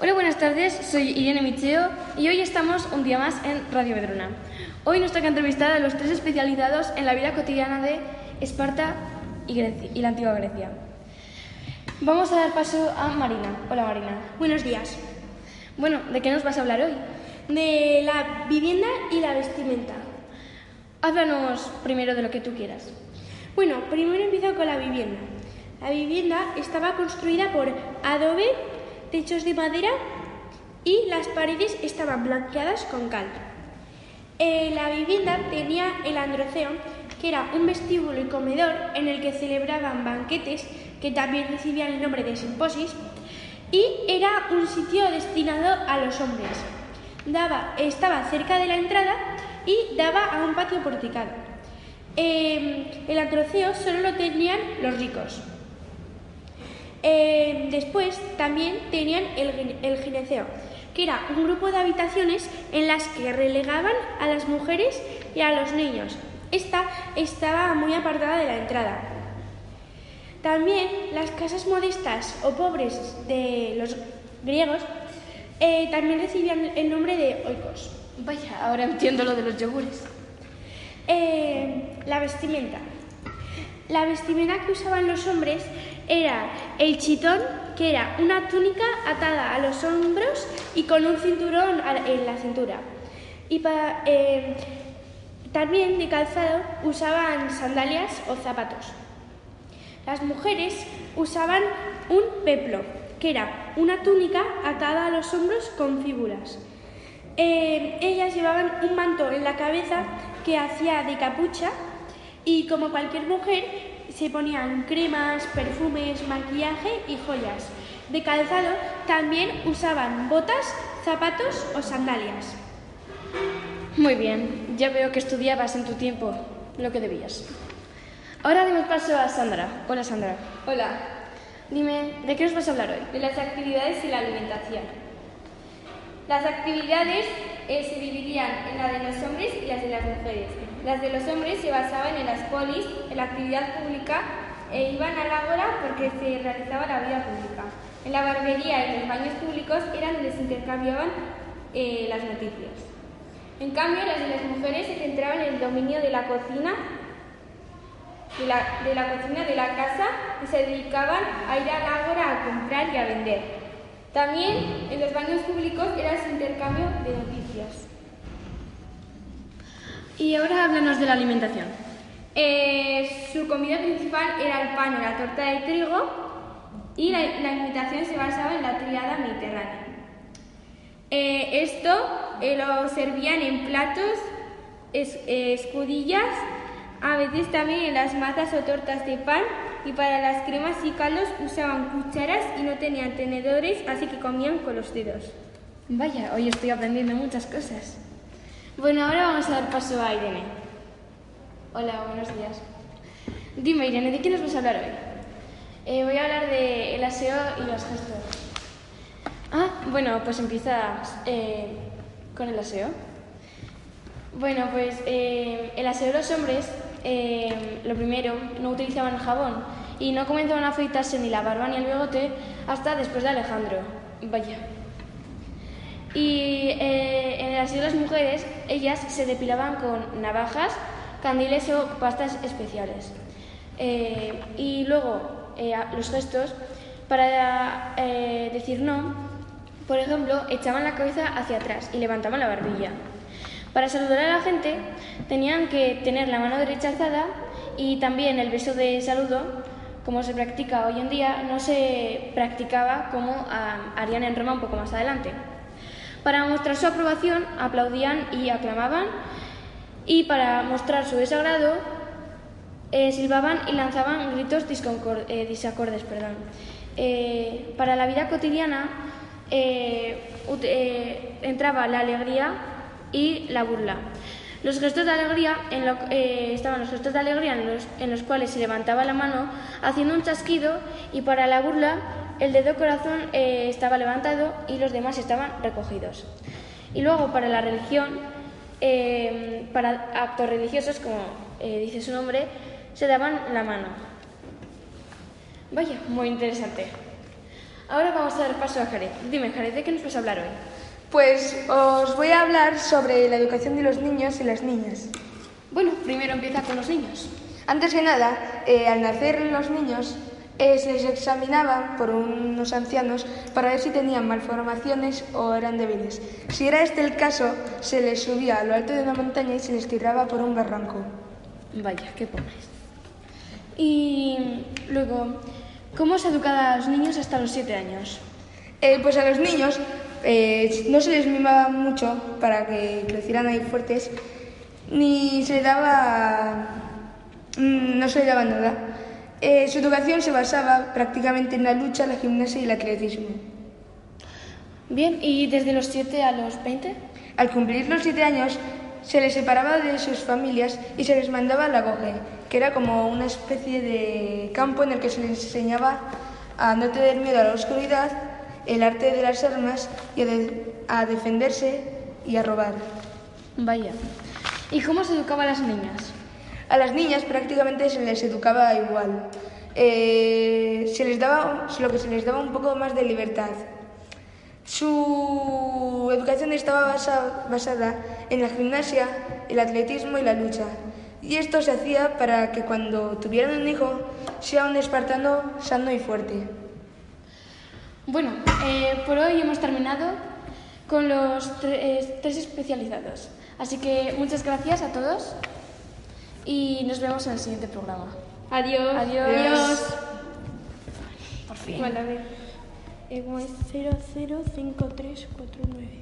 Hola, buenas tardes. Soy Irene Micheo y hoy estamos un día más en Radio Vedruna. Hoy nos toca entrevistar a los tres especializados en la vida cotidiana de Esparta y, Grecia- y la antigua Grecia. Vamos a dar paso a Marina. Hola, Marina. Buenos días. Bueno, ¿de qué nos vas a hablar hoy? De la vivienda y la vestimenta. Háblanos primero de lo que tú quieras. Bueno, primero empiezo con la vivienda. La vivienda estaba construida por adobe, techos de madera y las paredes estaban blanqueadas con cal. Eh, la vivienda tenía el androceo, que era un vestíbulo y comedor en el que celebraban banquetes que también recibían el nombre de simposis y era un sitio destinado a los hombres. Daba, estaba cerca de la entrada y daba a un patio porticado. Eh, el androceo solo lo tenían los ricos. Eh, después también tenían el, el gineceo, que era un grupo de habitaciones en las que relegaban a las mujeres y a los niños. Esta estaba muy apartada de la entrada. También las casas modestas o pobres de los griegos eh, también recibían el nombre de oikos. Vaya, ahora entiendo lo de los yogures. Eh, la vestimenta. La vestimenta que usaban los hombres era el chitón, que era una túnica atada a los hombros y con un cinturón en la cintura. Y pa- eh, también de calzado usaban sandalias o zapatos. Las mujeres usaban un peplo, que era una túnica atada a los hombros con fíbulas. Eh, ellas llevaban un manto en la cabeza que hacía de capucha y como cualquier mujer se ponían cremas, perfumes, maquillaje y joyas. De calzado también usaban botas, zapatos o sandalias. Muy bien, ya veo que estudiabas en tu tiempo lo que debías. Ahora demos paso a Sandra. Hola, Sandra. Hola, Dime, ¿de qué nos vas a hablar hoy? de las actividades y la alimentación. Las actividades se dividían en la de los hombres y las de las mujeres. Las de los hombres se basaban en las polis, en la actividad pública e iban al ágora porque se realizaba la vida pública. En la barbería y los baños públicos eran donde se intercambiaban eh, las noticias. En cambio, las de las mujeres se centraban en el dominio de la cocina de la, la cocina de la casa y se dedicaban a ir al ágora a comprar y a vender. También en los baños públicos era su intercambio de noticias. Y ahora háblanos de la alimentación. Eh, su comida principal era el pan o la torta de trigo y la, la alimentación se basaba en la triada mediterránea. Eh, esto eh, lo servían en platos, es- escudillas, a veces también en las mazas o tortas de pan y para las cremas y caldos usaban cucharas y no tenían tenedores, así que comían con los dedos. Vaya, hoy estoy aprendiendo muchas cosas. Bueno, ahora vamos a dar paso a Irene. Hola, buenos días. Dime, Irene, ¿de qué nos vas a hablar hoy? Eh, voy a hablar de el aseo y los gestos. Ah, bueno, pues empieza eh, con el aseo. Bueno, pues eh, el aseo de los hombres, eh, lo primero, no utilizaban jabón y no comenzaban a afeitarse ni la barba ni el bigote hasta después de Alejandro. Vaya. Y eh, en el aseo de las mujeres, ellas se depilaban con navajas, candiles o pastas especiales. Eh, y luego los gestos, para decir no, por ejemplo, echaban la cabeza hacia atrás y levantaban la barbilla. Para saludar a la gente tenían que tener la mano derecha alzada y también el beso de saludo, como se practica hoy en día, no se practicaba como ah, harían en Roma un poco más adelante. Para mostrar su aprobación aplaudían y aclamaban y para mostrar su desagrado eh, silbaban y lanzaban gritos eh, disacordes. Perdón. Eh, para la vida cotidiana eh, entraba la alegría y la burla. Los gestos de alegría, eh, estaban los gestos de alegría en los, en los cuales se levantaba la mano haciendo un chasquido y para la burla el dedo corazón eh, estaba levantado y los demás estaban recogidos. Y luego para la religión, eh, para actos religiosos, como dice su nombre, se daban la mano. Vaya, muy interesante. Ahora vamos a dar paso a Jared. Dime, Jared, ¿de qué nos vas a hablar hoy? Pues os voy a hablar sobre la educación de los niños y las niñas. Bueno, primero empieza con los niños. Antes que nada, eh, al nacer los niños eh, se les examinaba por unos ancianos para ver si tenían malformaciones o eran débiles. Si era este el caso, se les subía a lo alto de una montaña y se les tiraba por un barranco. Vaya, qué pobres. Y luego, ¿cómo se educa a los niños hasta los siete años? Eh, pues a los niños eh, no se les mimaba mucho para que crecieran ahí fuertes, ni se les daba, mm, no se les daba nada. Eh, su educación se basaba prácticamente en la lucha, la gimnasia y el atletismo. Bien, ¿y desde los 7 a los 20? Al cumplir los siete años, se les separaba de sus familias y se les mandaba a la goje, que era como una especie de campo en el que se les enseñaba a no tener miedo a la oscuridad, el arte de las armas y a, de- a defenderse y a robar. Vaya. ¿Y cómo se educaba a las niñas? A las niñas prácticamente se les educaba igual. Eh, se les daba lo que se les daba un poco más de libertad. Su educación estaba basa- basada en la gimnasia, el atletismo y la lucha. Y esto se hacía para que cuando tuvieran un hijo sea un espartano sano y fuerte. Bueno, eh, por hoy hemos terminado con los tre- eh, tres especializados. Así que muchas gracias a todos y nos vemos en el siguiente programa. Adiós. Adiós. Por fin. Vale, a ver. Eh, como es 005349.